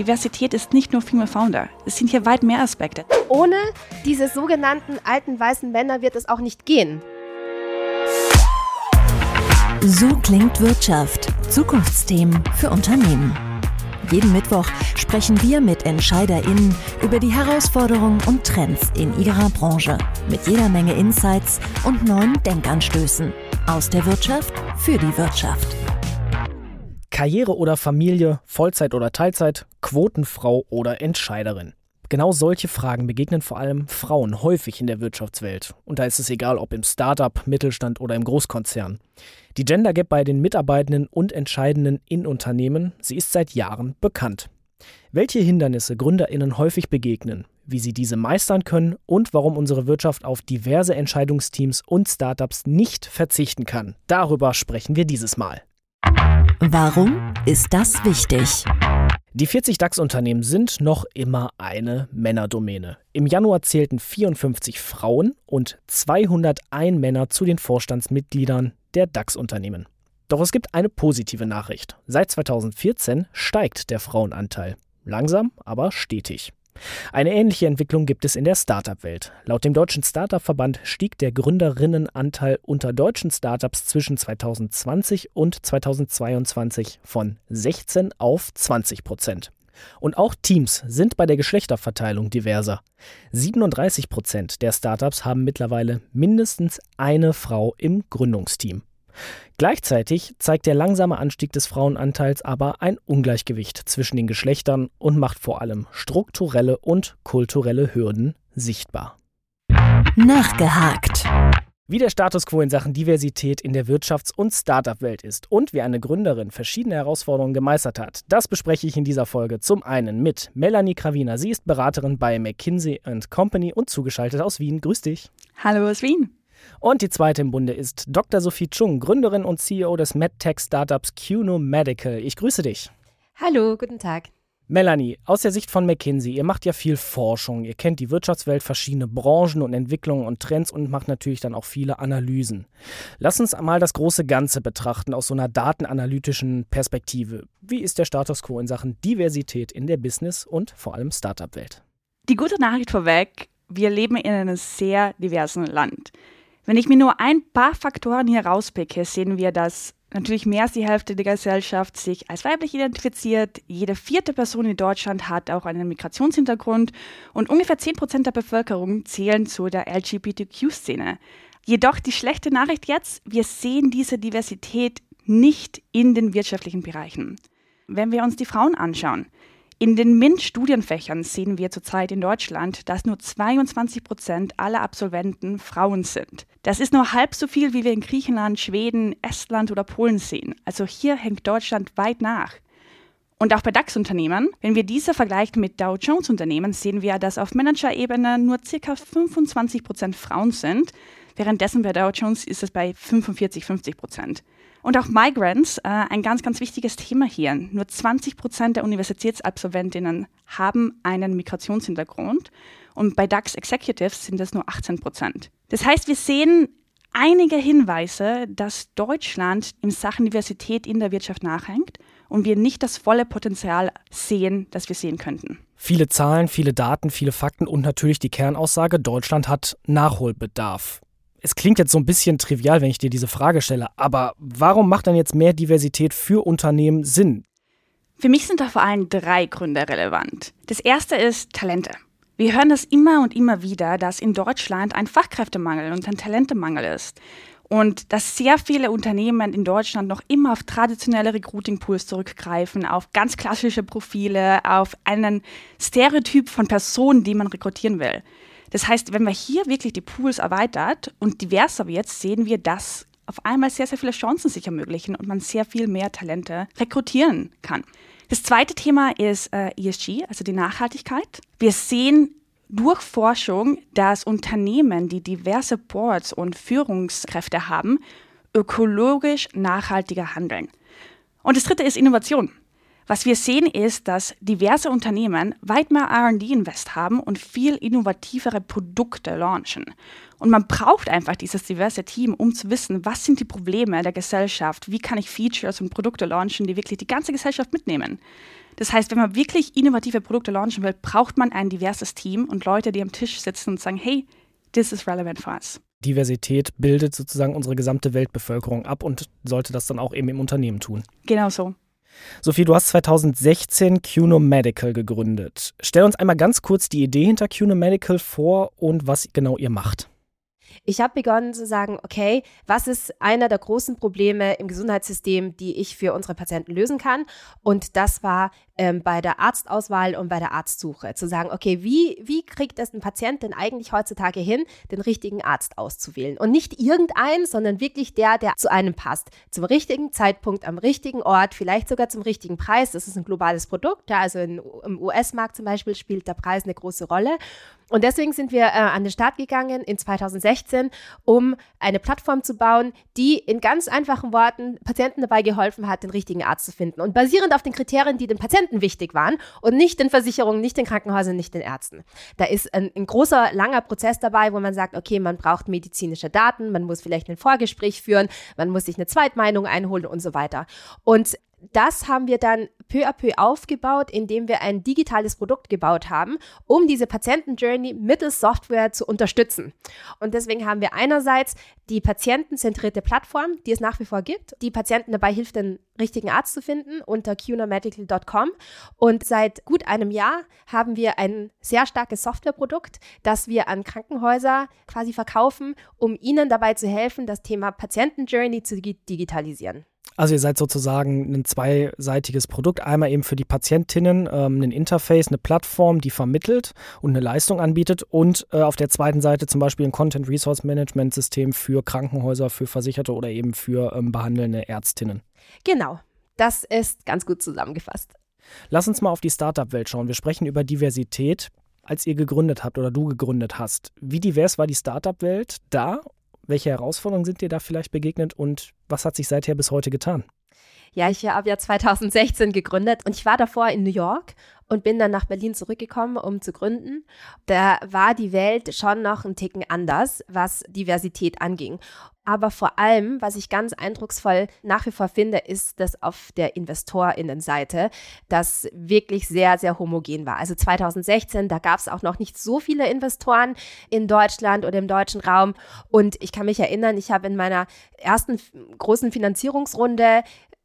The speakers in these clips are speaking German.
Diversität ist nicht nur Female Founder. Es sind hier weit mehr Aspekte. Ohne diese sogenannten alten weißen Männer wird es auch nicht gehen. So klingt Wirtschaft. Zukunftsthemen für Unternehmen. Jeden Mittwoch sprechen wir mit EntscheiderInnen über die Herausforderungen und Trends in ihrer Branche. Mit jeder Menge Insights und neuen Denkanstößen. Aus der Wirtschaft für die Wirtschaft. Karriere oder Familie, Vollzeit oder Teilzeit, Quotenfrau oder Entscheiderin. Genau solche Fragen begegnen vor allem Frauen häufig in der Wirtschaftswelt. Und da ist es egal, ob im Startup, Mittelstand oder im Großkonzern. Die Gender Gap bei den Mitarbeitenden und Entscheidenden in Unternehmen, sie ist seit Jahren bekannt. Welche Hindernisse GründerInnen häufig begegnen, wie sie diese meistern können und warum unsere Wirtschaft auf diverse Entscheidungsteams und Startups nicht verzichten kann, darüber sprechen wir dieses Mal. Warum ist das wichtig? Die 40 DAX-Unternehmen sind noch immer eine Männerdomäne. Im Januar zählten 54 Frauen und 201 Männer zu den Vorstandsmitgliedern der DAX-Unternehmen. Doch es gibt eine positive Nachricht. Seit 2014 steigt der Frauenanteil. Langsam, aber stetig. Eine ähnliche Entwicklung gibt es in der Startup-Welt. Laut dem Deutschen Startup-Verband stieg der Gründerinnenanteil unter deutschen Startups zwischen 2020 und 2022 von 16 auf 20 Prozent. Und auch Teams sind bei der Geschlechterverteilung diverser. 37 Prozent der Startups haben mittlerweile mindestens eine Frau im Gründungsteam. Gleichzeitig zeigt der langsame Anstieg des Frauenanteils aber ein Ungleichgewicht zwischen den Geschlechtern und macht vor allem strukturelle und kulturelle Hürden sichtbar. Nachgehakt. Wie der Status quo in Sachen Diversität in der Wirtschafts- und Startup-Welt ist und wie eine Gründerin verschiedene Herausforderungen gemeistert hat, das bespreche ich in dieser Folge zum einen mit Melanie Krawiner. Sie ist Beraterin bei McKinsey Company und zugeschaltet aus Wien. Grüß dich. Hallo aus Wien. Und die zweite im Bunde ist Dr. Sophie Chung, Gründerin und CEO des MedTech-Startups QNO Medical. Ich grüße dich. Hallo, guten Tag. Melanie, aus der Sicht von McKinsey, ihr macht ja viel Forschung, ihr kennt die Wirtschaftswelt, verschiedene Branchen und Entwicklungen und Trends und macht natürlich dann auch viele Analysen. Lass uns einmal das große Ganze betrachten aus so einer datenanalytischen Perspektive. Wie ist der Status quo in Sachen Diversität in der Business- und vor allem Startup-Welt? Die gute Nachricht vorweg, wir leben in einem sehr diversen Land. Wenn ich mir nur ein paar Faktoren hier rauspicke, sehen wir, dass natürlich mehr als die Hälfte der Gesellschaft sich als weiblich identifiziert. Jede vierte Person in Deutschland hat auch einen Migrationshintergrund und ungefähr 10 Prozent der Bevölkerung zählen zu der LGBTQ-Szene. Jedoch die schlechte Nachricht jetzt, wir sehen diese Diversität nicht in den wirtschaftlichen Bereichen. Wenn wir uns die Frauen anschauen, in den MINT-Studienfächern sehen wir zurzeit in Deutschland, dass nur 22 Prozent aller Absolventen Frauen sind. Das ist nur halb so viel, wie wir in Griechenland, Schweden, Estland oder Polen sehen. Also hier hängt Deutschland weit nach. Und auch bei DAX-Unternehmen, wenn wir diese vergleichen mit Dow Jones-Unternehmen, sehen wir, dass auf Manager-Ebene nur ca. 25 Prozent Frauen sind. Währenddessen bei Dow Jones ist es bei 45, 50 Prozent. Und auch Migrants, äh, ein ganz, ganz wichtiges Thema hier. Nur 20 Prozent der Universitätsabsolventinnen haben einen Migrationshintergrund und bei DAX Executives sind es nur 18 Prozent. Das heißt, wir sehen einige Hinweise, dass Deutschland in Sachen Diversität in der Wirtschaft nachhängt und wir nicht das volle Potenzial sehen, das wir sehen könnten. Viele Zahlen, viele Daten, viele Fakten und natürlich die Kernaussage, Deutschland hat Nachholbedarf es klingt jetzt so ein bisschen trivial, wenn ich dir diese Frage stelle, aber warum macht dann jetzt mehr Diversität für Unternehmen Sinn? Für mich sind da vor allem drei Gründe relevant. Das erste ist Talente. Wir hören das immer und immer wieder, dass in Deutschland ein Fachkräftemangel und ein Talentemangel ist. Und dass sehr viele Unternehmen in Deutschland noch immer auf traditionelle Recruiting-Pools zurückgreifen, auf ganz klassische Profile, auf einen Stereotyp von Personen, die man rekrutieren will. Das heißt, wenn man hier wirklich die Pools erweitert und diverser wird, sehen wir, dass auf einmal sehr, sehr viele Chancen sich ermöglichen und man sehr viel mehr Talente rekrutieren kann. Das zweite Thema ist äh, ESG, also die Nachhaltigkeit. Wir sehen durch Forschung, dass Unternehmen, die diverse Boards und Führungskräfte haben, ökologisch nachhaltiger handeln. Und das dritte ist Innovation. Was wir sehen ist, dass diverse Unternehmen weit mehr RD-Invest haben und viel innovativere Produkte launchen. Und man braucht einfach dieses diverse Team, um zu wissen, was sind die Probleme der Gesellschaft, wie kann ich Features und Produkte launchen, die wirklich die ganze Gesellschaft mitnehmen. Das heißt, wenn man wirklich innovative Produkte launchen will, braucht man ein diverses Team und Leute, die am Tisch sitzen und sagen, hey, this is relevant for us. Diversität bildet sozusagen unsere gesamte Weltbevölkerung ab und sollte das dann auch eben im Unternehmen tun. Genau so. Sophie, du hast 2016 QNO Medical gegründet. Stell uns einmal ganz kurz die Idee hinter QNO Medical vor und was genau ihr macht. Ich habe begonnen zu sagen, okay, was ist einer der großen Probleme im Gesundheitssystem, die ich für unsere Patienten lösen kann? Und das war ähm, bei der Arztauswahl und bei der Arztsuche. Zu sagen, okay, wie, wie kriegt es ein Patient denn eigentlich heutzutage hin, den richtigen Arzt auszuwählen? Und nicht irgendeinen, sondern wirklich der, der zu einem passt. Zum richtigen Zeitpunkt, am richtigen Ort, vielleicht sogar zum richtigen Preis. Das ist ein globales Produkt. Ja, also in, im US-Markt zum Beispiel spielt der Preis eine große Rolle. Und deswegen sind wir äh, an den Start gegangen in 2016, um eine Plattform zu bauen, die in ganz einfachen Worten Patienten dabei geholfen hat, den richtigen Arzt zu finden. Und basierend auf den Kriterien, die den Patienten wichtig waren und nicht den Versicherungen, nicht den Krankenhäusern, nicht den Ärzten. Da ist ein, ein großer, langer Prozess dabei, wo man sagt, okay, man braucht medizinische Daten, man muss vielleicht ein Vorgespräch führen, man muss sich eine Zweitmeinung einholen und so weiter. Und das haben wir dann peu à peu aufgebaut, indem wir ein digitales Produkt gebaut haben, um diese Patientenjourney mittels Software zu unterstützen. Und deswegen haben wir einerseits die patientenzentrierte Plattform, die es nach wie vor gibt, die Patienten dabei hilft, den richtigen Arzt zu finden unter qnamedical.com. Und seit gut einem Jahr haben wir ein sehr starkes Softwareprodukt, das wir an Krankenhäuser quasi verkaufen, um ihnen dabei zu helfen, das Thema Patientenjourney zu digitalisieren. Also ihr seid sozusagen ein zweiseitiges Produkt. Einmal eben für die Patientinnen ähm, ein Interface, eine Plattform, die vermittelt und eine Leistung anbietet. Und äh, auf der zweiten Seite zum Beispiel ein Content Resource Management System für Krankenhäuser, für Versicherte oder eben für ähm, behandelnde Ärztinnen. Genau, das ist ganz gut zusammengefasst. Lass uns mal auf die Startup-Welt schauen. Wir sprechen über Diversität. Als ihr gegründet habt oder du gegründet hast, wie divers war die Startup-Welt da welche Herausforderungen sind dir da vielleicht begegnet und was hat sich seither bis heute getan? Ja, ich habe ja 2016 gegründet und ich war davor in New York und bin dann nach Berlin zurückgekommen, um zu gründen. Da war die Welt schon noch ein Ticken anders, was Diversität anging. Aber vor allem, was ich ganz eindrucksvoll nach wie vor finde, ist, dass auf der Investorinnenseite das wirklich sehr, sehr homogen war. Also 2016, da gab es auch noch nicht so viele Investoren in Deutschland oder im deutschen Raum. Und ich kann mich erinnern, ich habe in meiner ersten großen Finanzierungsrunde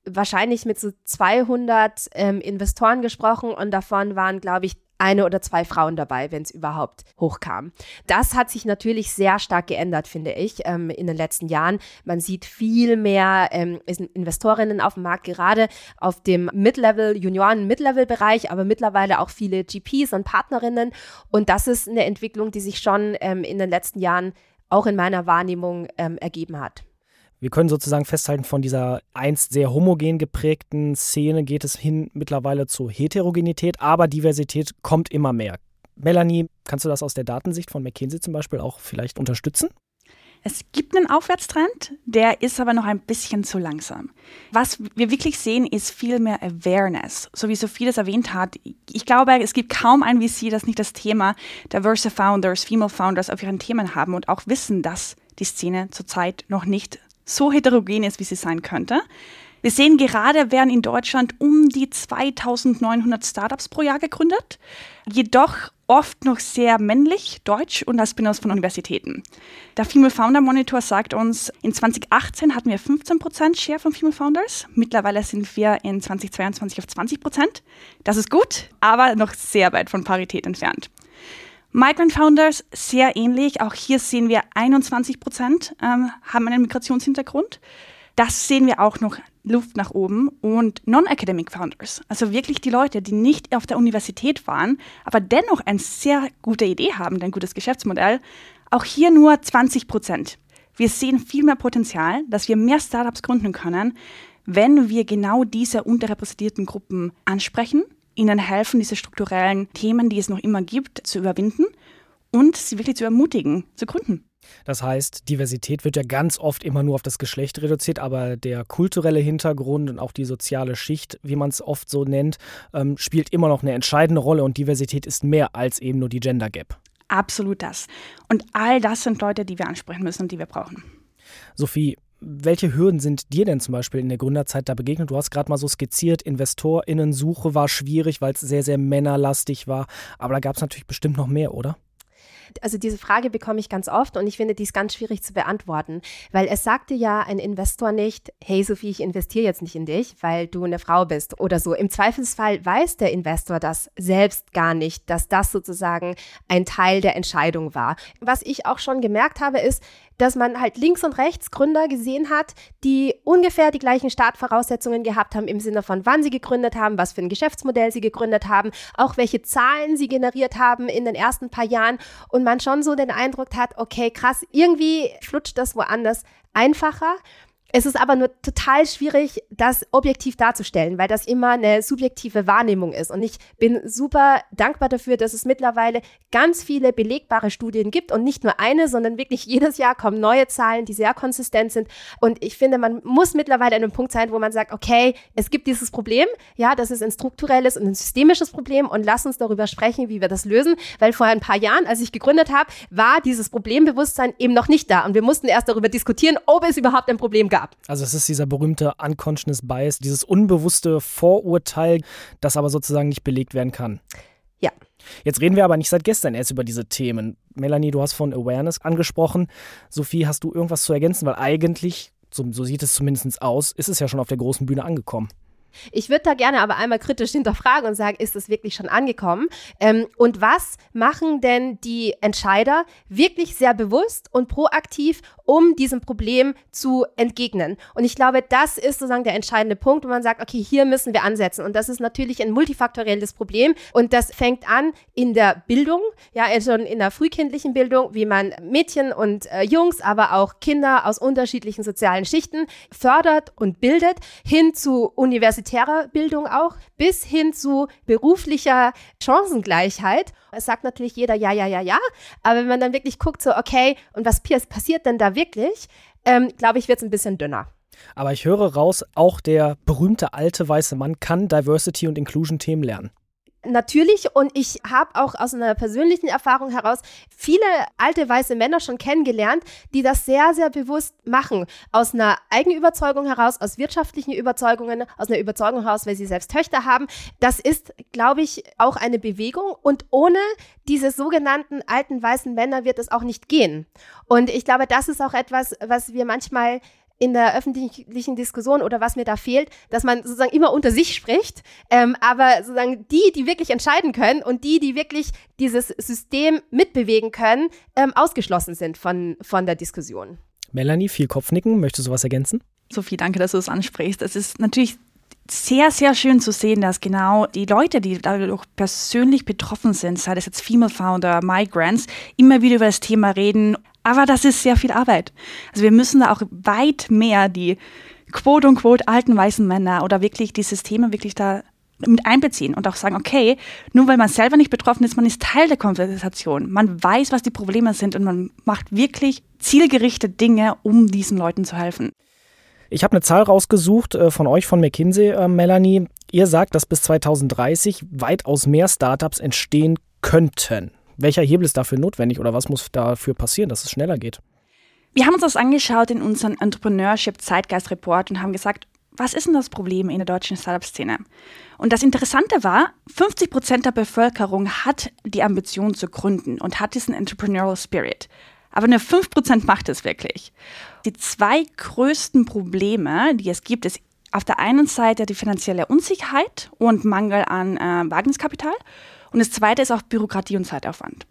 wahrscheinlich mit so 200 ähm, Investoren gesprochen und davon waren, glaube ich, eine oder zwei Frauen dabei, wenn es überhaupt hochkam. Das hat sich natürlich sehr stark geändert, finde ich, ähm, in den letzten Jahren. Man sieht viel mehr ähm, Investorinnen auf dem Markt, gerade auf dem Mid-Level, Junioren-Mid-Level-Bereich, aber mittlerweile auch viele GPs und Partnerinnen. Und das ist eine Entwicklung, die sich schon ähm, in den letzten Jahren auch in meiner Wahrnehmung ähm, ergeben hat. Wir können sozusagen festhalten, von dieser einst sehr homogen geprägten Szene geht es hin mittlerweile zur Heterogenität, aber Diversität kommt immer mehr. Melanie, kannst du das aus der Datensicht von McKinsey zum Beispiel auch vielleicht unterstützen? Es gibt einen Aufwärtstrend, der ist aber noch ein bisschen zu langsam. Was wir wirklich sehen, ist viel mehr Awareness. So wie Sophie das erwähnt hat, ich glaube, es gibt kaum ein VC, das nicht das Thema Diverse Founders, Female Founders auf ihren Themen haben und auch wissen, dass die Szene zurzeit noch nicht so heterogen ist, wie sie sein könnte. Wir sehen gerade, werden in Deutschland um die 2900 Startups pro Jahr gegründet, jedoch oft noch sehr männlich, deutsch und als Spin-offs von Universitäten. Der Female Founder Monitor sagt uns, in 2018 hatten wir 15% Share von Female Founders. Mittlerweile sind wir in 2022 auf 20%. Das ist gut, aber noch sehr weit von Parität entfernt. Migrant Founders sehr ähnlich. Auch hier sehen wir 21 Prozent ähm, haben einen Migrationshintergrund. Das sehen wir auch noch Luft nach oben. Und Non-Academic Founders, also wirklich die Leute, die nicht auf der Universität waren, aber dennoch eine sehr gute Idee haben, ein gutes Geschäftsmodell, auch hier nur 20 Prozent. Wir sehen viel mehr Potenzial, dass wir mehr Startups gründen können, wenn wir genau diese unterrepräsentierten Gruppen ansprechen ihnen helfen, diese strukturellen Themen, die es noch immer gibt, zu überwinden und sie wirklich zu ermutigen, zu gründen. Das heißt, Diversität wird ja ganz oft immer nur auf das Geschlecht reduziert, aber der kulturelle Hintergrund und auch die soziale Schicht, wie man es oft so nennt, ähm, spielt immer noch eine entscheidende Rolle und Diversität ist mehr als eben nur die Gender Gap. Absolut das. Und all das sind Leute, die wir ansprechen müssen und die wir brauchen. Sophie, welche Hürden sind dir denn zum Beispiel in der Gründerzeit da begegnet? Du hast gerade mal so skizziert, InvestorInnen-Suche war schwierig, weil es sehr, sehr männerlastig war. Aber da gab es natürlich bestimmt noch mehr, oder? Also diese Frage bekomme ich ganz oft und ich finde, die ist ganz schwierig zu beantworten, weil es sagte ja ein Investor nicht, hey Sophie, ich investiere jetzt nicht in dich, weil du eine Frau bist oder so. Im Zweifelsfall weiß der Investor das selbst gar nicht, dass das sozusagen ein Teil der Entscheidung war. Was ich auch schon gemerkt habe, ist, dass man halt links und rechts Gründer gesehen hat, die ungefähr die gleichen Startvoraussetzungen gehabt haben im Sinne von, wann sie gegründet haben, was für ein Geschäftsmodell sie gegründet haben, auch welche Zahlen sie generiert haben in den ersten paar Jahren und man schon so den Eindruck hat, okay, krass, irgendwie flutscht das woanders einfacher. Es ist aber nur total schwierig, das objektiv darzustellen, weil das immer eine subjektive Wahrnehmung ist. Und ich bin super dankbar dafür, dass es mittlerweile ganz viele belegbare Studien gibt und nicht nur eine, sondern wirklich jedes Jahr kommen neue Zahlen, die sehr konsistent sind. Und ich finde, man muss mittlerweile an einem Punkt sein, wo man sagt, okay, es gibt dieses Problem, ja, das ist ein strukturelles und ein systemisches Problem und lass uns darüber sprechen, wie wir das lösen. Weil vor ein paar Jahren, als ich gegründet habe, war dieses Problembewusstsein eben noch nicht da. Und wir mussten erst darüber diskutieren, ob es überhaupt ein Problem gab ab. Also es ist dieser berühmte Unconscious Bias, dieses unbewusste Vorurteil, das aber sozusagen nicht belegt werden kann. Ja. Jetzt reden wir aber nicht seit gestern erst über diese Themen. Melanie, du hast von Awareness angesprochen. Sophie, hast du irgendwas zu ergänzen? Weil eigentlich, so, so sieht es zumindest aus, ist es ja schon auf der großen Bühne angekommen. Ich würde da gerne aber einmal kritisch hinterfragen und sagen, ist es wirklich schon angekommen? Ähm, und was machen denn die Entscheider wirklich sehr bewusst und proaktiv, um diesem Problem zu entgegnen? Und ich glaube, das ist sozusagen der entscheidende Punkt, wo man sagt, okay, hier müssen wir ansetzen. Und das ist natürlich ein multifaktorielles Problem. Und das fängt an in der Bildung, ja, also in der frühkindlichen Bildung, wie man Mädchen und äh, Jungs, aber auch Kinder aus unterschiedlichen sozialen Schichten fördert und bildet, hin zu universitärer Bildung auch, bis hin zu beruflicher Chancengleichheit. Es sagt natürlich jeder ja, ja, ja, ja. Aber wenn man dann wirklich guckt, so, okay, und was passiert denn da wirklich, ähm, glaube ich, wird es ein bisschen dünner. Aber ich höre raus, auch der berühmte alte weiße Mann kann Diversity und Inclusion Themen lernen natürlich und ich habe auch aus einer persönlichen Erfahrung heraus viele alte weiße Männer schon kennengelernt, die das sehr, sehr bewusst machen. Aus einer Eigenüberzeugung heraus, aus wirtschaftlichen Überzeugungen, aus einer Überzeugung heraus, weil sie selbst Töchter haben. Das ist, glaube ich, auch eine Bewegung und ohne diese sogenannten alten weißen Männer wird es auch nicht gehen. Und ich glaube, das ist auch etwas, was wir manchmal in der öffentlichen Diskussion oder was mir da fehlt, dass man sozusagen immer unter sich spricht, ähm, aber sozusagen die, die wirklich entscheiden können und die, die wirklich dieses System mitbewegen können, ähm, ausgeschlossen sind von, von der Diskussion. Melanie, viel Kopfnicken. Möchtest du was ergänzen? Sophie, danke, dass du es ansprichst. Es ist natürlich sehr, sehr schön zu sehen, dass genau die Leute, die dadurch persönlich betroffen sind, sei das jetzt Female Founder, Migrants, immer wieder über das Thema reden. Aber das ist sehr viel Arbeit. Also wir müssen da auch weit mehr die quote unquote alten weißen Männer oder wirklich die Systeme wirklich da mit einbeziehen und auch sagen, okay, nur weil man selber nicht betroffen ist, man ist Teil der Konversation. Man weiß, was die Probleme sind und man macht wirklich zielgerichtete Dinge, um diesen Leuten zu helfen. Ich habe eine Zahl rausgesucht äh, von euch, von McKinsey, äh, Melanie. Ihr sagt, dass bis 2030 weitaus mehr Startups entstehen könnten. Welcher Hebel ist dafür notwendig oder was muss dafür passieren, dass es schneller geht? Wir haben uns das angeschaut in unserem Entrepreneurship Zeitgeist Report und haben gesagt, was ist denn das Problem in der deutschen Startup-Szene? Und das Interessante war, 50 Prozent der Bevölkerung hat die Ambition zu gründen und hat diesen Entrepreneurial Spirit. Aber nur 5 Prozent macht es wirklich. Die zwei größten Probleme, die es gibt, ist auf der einen Seite die finanzielle Unsicherheit und Mangel an äh, Wagniskapital. Und das zweite ist auch Bürokratie und Zeitaufwand.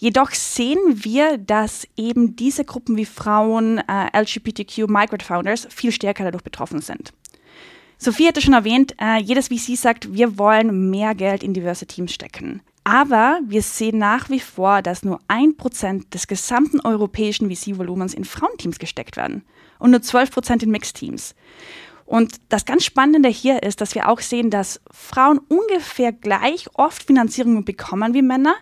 Jedoch sehen wir, dass eben diese Gruppen wie Frauen, äh, LGBTQ, Migrant Founders viel stärker dadurch betroffen sind. Sophie hatte schon erwähnt, äh, jedes VC sagt, wir wollen mehr Geld in diverse Teams stecken. Aber wir sehen nach wie vor, dass nur ein Prozent des gesamten europäischen VC-Volumens in Frauenteams gesteckt werden und nur 12 Prozent in Mixed-Teams. Und das ganz Spannende hier ist, dass wir auch sehen, dass Frauen ungefähr gleich oft Finanzierungen bekommen wie Männer,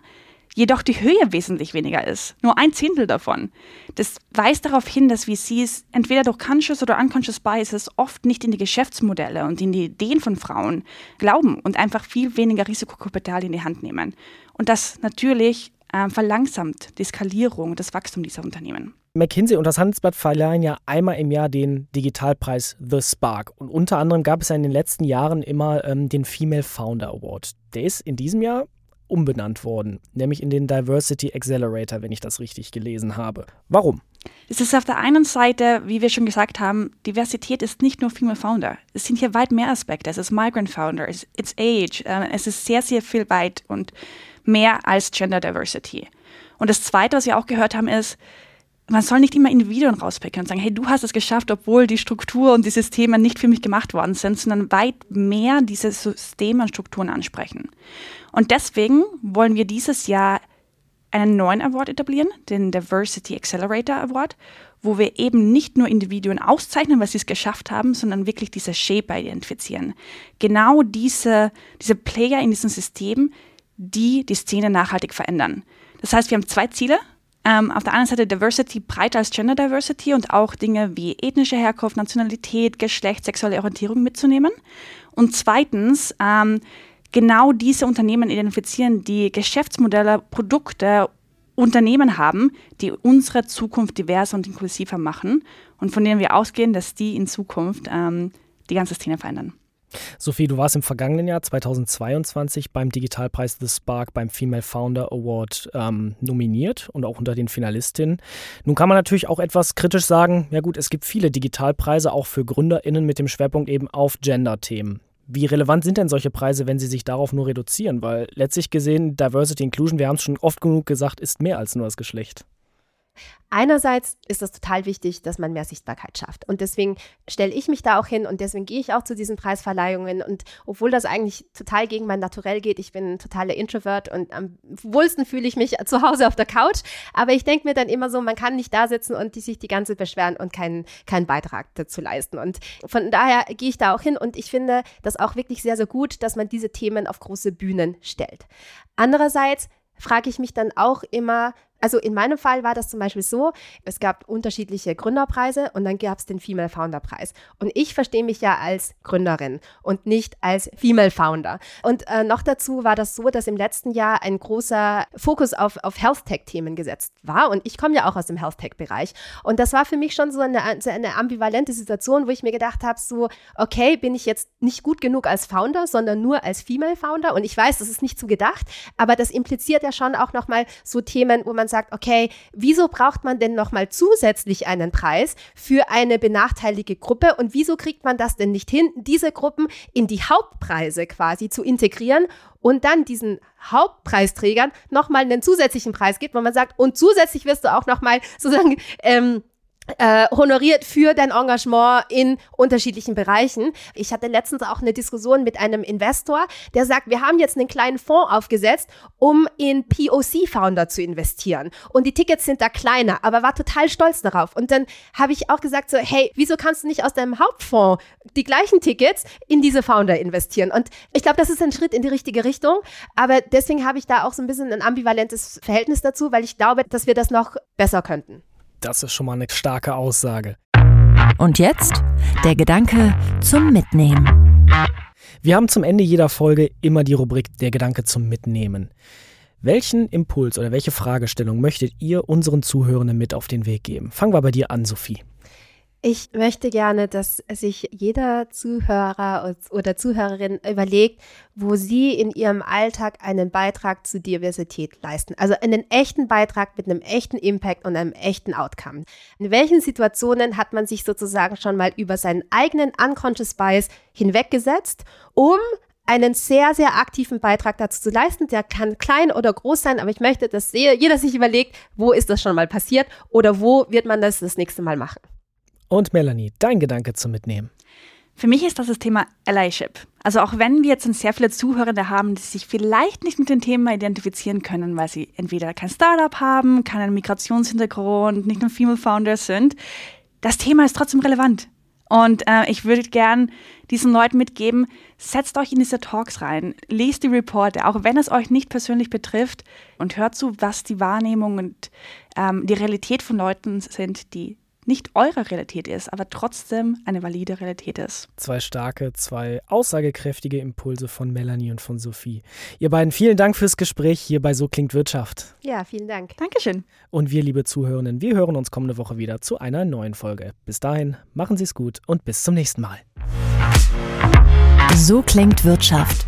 jedoch die Höhe wesentlich weniger ist. Nur ein Zehntel davon. Das weist darauf hin, dass VCs entweder durch conscious oder unconscious biases oft nicht in die Geschäftsmodelle und in die Ideen von Frauen glauben und einfach viel weniger Risikokapital in die Hand nehmen. Und das natürlich äh, verlangsamt die Skalierung, das Wachstum dieser Unternehmen. McKinsey und das Handelsblatt verleihen ja einmal im Jahr den Digitalpreis The Spark. Und unter anderem gab es ja in den letzten Jahren immer ähm, den Female Founder Award. Der ist in diesem Jahr umbenannt worden, nämlich in den Diversity Accelerator, wenn ich das richtig gelesen habe. Warum? Es ist auf der einen Seite, wie wir schon gesagt haben, Diversität ist nicht nur Female Founder. Es sind hier weit mehr Aspekte. Es ist Migrant Founder, it's Age, äh, es ist sehr, sehr viel weit und mehr als Gender Diversity. Und das Zweite, was wir auch gehört haben, ist, man soll nicht immer Individuen rauspicken und sagen, hey, du hast es geschafft, obwohl die Struktur und die Systeme nicht für mich gemacht worden sind, sondern weit mehr diese Systeme und Strukturen ansprechen. Und deswegen wollen wir dieses Jahr einen neuen Award etablieren, den Diversity Accelerator Award, wo wir eben nicht nur Individuen auszeichnen, weil sie es geschafft haben, sondern wirklich diese Shaper identifizieren. Genau diese, diese Player in diesem System, die die Szene nachhaltig verändern. Das heißt, wir haben zwei Ziele. Ähm, auf der einen Seite Diversity breiter als Gender Diversity und auch Dinge wie ethnische Herkunft, Nationalität, Geschlecht, sexuelle Orientierung mitzunehmen. Und zweitens, ähm, genau diese Unternehmen identifizieren, die Geschäftsmodelle, Produkte, Unternehmen haben, die unsere Zukunft diverser und inklusiver machen und von denen wir ausgehen, dass die in Zukunft ähm, die ganze Szene verändern. Sophie, du warst im vergangenen Jahr 2022 beim Digitalpreis The Spark beim Female Founder Award ähm, nominiert und auch unter den Finalistinnen. Nun kann man natürlich auch etwas kritisch sagen, ja gut, es gibt viele Digitalpreise auch für Gründerinnen mit dem Schwerpunkt eben auf Gender-Themen. Wie relevant sind denn solche Preise, wenn sie sich darauf nur reduzieren? Weil letztlich gesehen, Diversity Inclusion, wir haben es schon oft genug gesagt, ist mehr als nur das Geschlecht. Einerseits ist es total wichtig, dass man mehr Sichtbarkeit schafft. Und deswegen stelle ich mich da auch hin und deswegen gehe ich auch zu diesen Preisverleihungen. Und obwohl das eigentlich total gegen mein Naturell geht, ich bin ein totaler Introvert und am wohlsten fühle ich mich zu Hause auf der Couch. Aber ich denke mir dann immer so, man kann nicht da sitzen und die sich die ganze beschweren und keinen, keinen Beitrag dazu leisten. Und von daher gehe ich da auch hin und ich finde das auch wirklich sehr, sehr gut, dass man diese Themen auf große Bühnen stellt. Andererseits frage ich mich dann auch immer, also in meinem Fall war das zum Beispiel so, es gab unterschiedliche Gründerpreise und dann gab es den Female Founder Preis. Und ich verstehe mich ja als Gründerin und nicht als Female Founder. Und äh, noch dazu war das so, dass im letzten Jahr ein großer Fokus auf, auf Health Tech Themen gesetzt war. Und ich komme ja auch aus dem Health Tech Bereich. Und das war für mich schon so eine, eine ambivalente Situation, wo ich mir gedacht habe, so, okay, bin ich jetzt nicht gut genug als Founder, sondern nur als Female Founder. Und ich weiß, das ist nicht so gedacht, aber das impliziert ja schon auch nochmal so Themen, wo man sagt, okay, wieso braucht man denn nochmal zusätzlich einen Preis für eine benachteiligte Gruppe und wieso kriegt man das denn nicht hin, diese Gruppen in die Hauptpreise quasi zu integrieren und dann diesen Hauptpreisträgern nochmal einen zusätzlichen Preis gibt, wo man sagt, und zusätzlich wirst du auch nochmal sozusagen ähm, äh, honoriert für dein Engagement in unterschiedlichen Bereichen. Ich hatte letztens auch eine Diskussion mit einem Investor, der sagt, wir haben jetzt einen kleinen Fonds aufgesetzt, um in POC-Founder zu investieren. Und die Tickets sind da kleiner, aber war total stolz darauf. Und dann habe ich auch gesagt so, hey, wieso kannst du nicht aus deinem Hauptfonds die gleichen Tickets in diese Founder investieren? Und ich glaube, das ist ein Schritt in die richtige Richtung. Aber deswegen habe ich da auch so ein bisschen ein ambivalentes Verhältnis dazu, weil ich glaube, dass wir das noch besser könnten. Das ist schon mal eine starke Aussage. Und jetzt der Gedanke zum Mitnehmen. Wir haben zum Ende jeder Folge immer die Rubrik Der Gedanke zum Mitnehmen. Welchen Impuls oder welche Fragestellung möchtet ihr unseren Zuhörenden mit auf den Weg geben? Fangen wir bei dir an, Sophie. Ich möchte gerne, dass sich jeder Zuhörer oder Zuhörerin überlegt, wo sie in ihrem Alltag einen Beitrag zu Diversität leisten. Also einen echten Beitrag mit einem echten Impact und einem echten Outcome. In welchen Situationen hat man sich sozusagen schon mal über seinen eigenen Unconscious Bias hinweggesetzt, um einen sehr, sehr aktiven Beitrag dazu zu leisten. Der kann klein oder groß sein, aber ich möchte, dass jeder sich überlegt, wo ist das schon mal passiert oder wo wird man das das nächste Mal machen. Und Melanie, dein Gedanke zum Mitnehmen. Für mich ist das das Thema Allyship. Also auch wenn wir jetzt sehr viele Zuhörende haben, die sich vielleicht nicht mit dem Thema identifizieren können, weil sie entweder kein Startup haben, keinen Migrationshintergrund, nicht nur Female Founders sind, das Thema ist trotzdem relevant. Und äh, ich würde gern diesen Leuten mitgeben, setzt euch in diese Talks rein, lest die Reporte, auch wenn es euch nicht persönlich betrifft und hört zu, was die Wahrnehmung und ähm, die Realität von Leuten sind, die nicht eure Realität ist, aber trotzdem eine valide Realität ist. Zwei starke, zwei aussagekräftige Impulse von Melanie und von Sophie. Ihr beiden, vielen Dank fürs Gespräch hier bei So klingt Wirtschaft. Ja, vielen Dank. Dankeschön. Und wir, liebe Zuhörenden, wir hören uns kommende Woche wieder zu einer neuen Folge. Bis dahin, machen Sie es gut und bis zum nächsten Mal. So klingt Wirtschaft.